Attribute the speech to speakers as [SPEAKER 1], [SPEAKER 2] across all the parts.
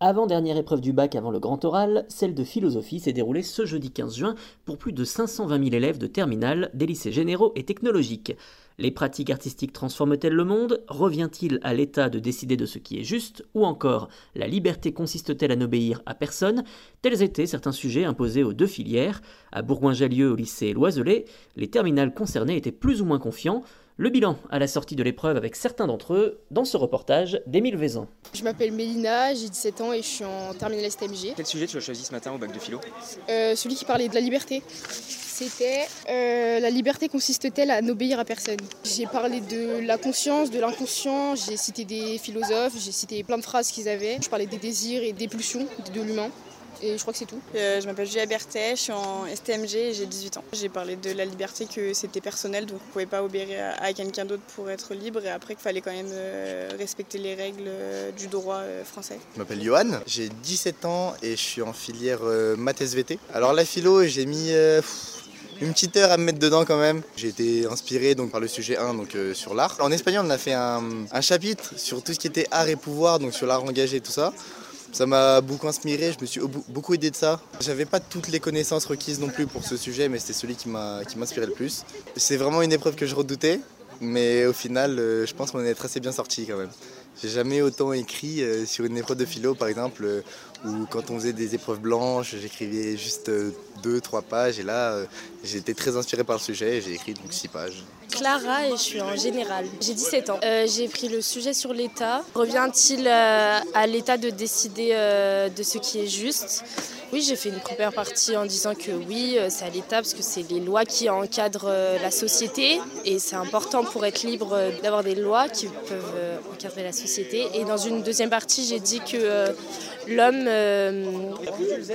[SPEAKER 1] Avant-dernière épreuve du bac avant le grand oral, celle de philosophie s'est déroulée ce jeudi 15 juin pour plus de 520 000 élèves de terminale des lycées généraux et technologiques. Les pratiques artistiques transforment-elles le monde? Revient-il à l'État de décider de ce qui est juste Ou encore, la liberté consiste-t-elle à n'obéir à personne? Tels étaient certains sujets imposés aux deux filières. À Bourgoin-Jallieu, au lycée Loiselet, les terminales concernées étaient plus ou moins confiants. Le bilan à la sortie de l'épreuve avec certains d'entre eux dans ce reportage d'Émile Vézan.
[SPEAKER 2] Je m'appelle Mélina, j'ai 17 ans et je suis en terminale STMG.
[SPEAKER 3] Quel sujet tu as choisi ce matin au bac de philo?
[SPEAKER 2] Euh, Celui qui parlait de la liberté. C'était euh, la liberté consiste-t-elle à n'obéir à personne? J'ai parlé de la conscience, de l'inconscient, j'ai cité des philosophes, j'ai cité plein de phrases qu'ils avaient. Je parlais des désirs et des pulsions de l'humain. Et je crois que c'est tout.
[SPEAKER 4] Euh, je m'appelle Julia Berthet, je suis en STMG et j'ai 18 ans. J'ai parlé de la liberté, que c'était personnel, donc on ne pouvait pas obéir à, quelqu'un d'autre pour être libre et après qu'il fallait quand même euh, respecter les règles euh, du droit français.
[SPEAKER 5] Je m'appelle Johan, j'ai 17 ans et je suis en filière maths SVT. Alors la philo, j'ai mis une petite heure à me mettre dedans quand même. J'ai été inspiré donc par le sujet 1 donc sur l'art. En espagnol, on a fait un, un, chapitre sur tout ce qui était art et pouvoir, donc sur l'art engagé et tout ça. Ça m'a beaucoup inspiré, je me suis beaucoup aidé de ça. J'avais pas toutes les connaissances requises non plus pour ce sujet, mais c'était celui qui m'a inspiré le plus. C'est vraiment une épreuve que je redoutais, mais au final, euh, je pense qu'on est assez bien sorti quand même. J'ai jamais autant écrit euh, sur une épreuve de philo, par exemple, euh, où quand on faisait des épreuves blanches, j'écrivais juste deux, trois pages, et là, été très inspiré par le sujet, et j'ai écrit donc six pages.
[SPEAKER 6] Clara et je suis en général. J'ai 17 ans. j'ai pris le sujet sur l'État. Revient-il à l'État de décider de ce qui est juste? Oui, j'ai fait une première partie en disant que oui, euh, c'est à l'État parce que c'est les lois qui encadrent euh, la société et c'est important pour être libre euh, d'avoir des lois qui peuvent encadrer la société. Et dans une deuxième partie, j'ai dit que l'homme,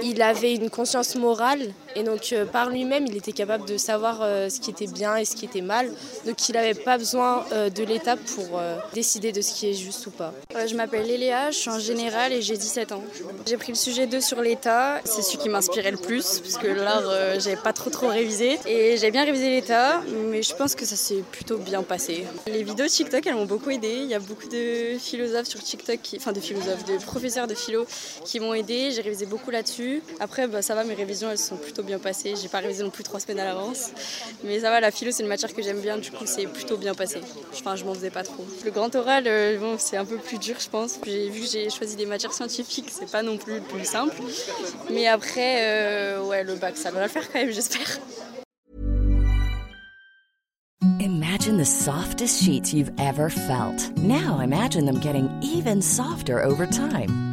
[SPEAKER 6] il avait une conscience morale et donc par lui-même, il était capable de savoir ce qui était bien et ce qui était mal. Donc il n'avait pas besoin de l'État pour décider de ce qui est juste ou pas.
[SPEAKER 7] je m'appelle Léléa, je suis en général et j'ai 17 ans. J'ai pris le sujet 2 sur l'État c'est celui qui m'inspirait le plus, parce que l'art, euh, j'avais pas trop trop révisé. Et j'ai bien révisé l'état, mais je pense que ça s'est plutôt bien passé. Les vidéos TikTok, elles m'ont beaucoup aidé. Il y a beaucoup de philosophes sur TikTok, enfin de philosophes, de professeurs de philo qui m'ont aidé. J'ai révisé beaucoup là-dessus. Après, bah, ça va, mes révisions, elles sont plutôt bien passées. J'ai pas révisé non plus trois semaines à l'avance. Mais ça va, la philo, c'est une matière que j'aime bien, du coup, c'est plutôt bien passé. Enfin, je m'en faisais pas trop. Le grand oral, euh, bon, c'est un peu plus dur, je pense. J'ai vu que j'ai choisi des matières scientifiques, c'est pas non plus le plus simple. Mais après, euh, ouais, le bac, ça va le faire quand même, j'espère.
[SPEAKER 8] Imagine the softest sheets you've ever felt. Now imagine them getting even softer over time.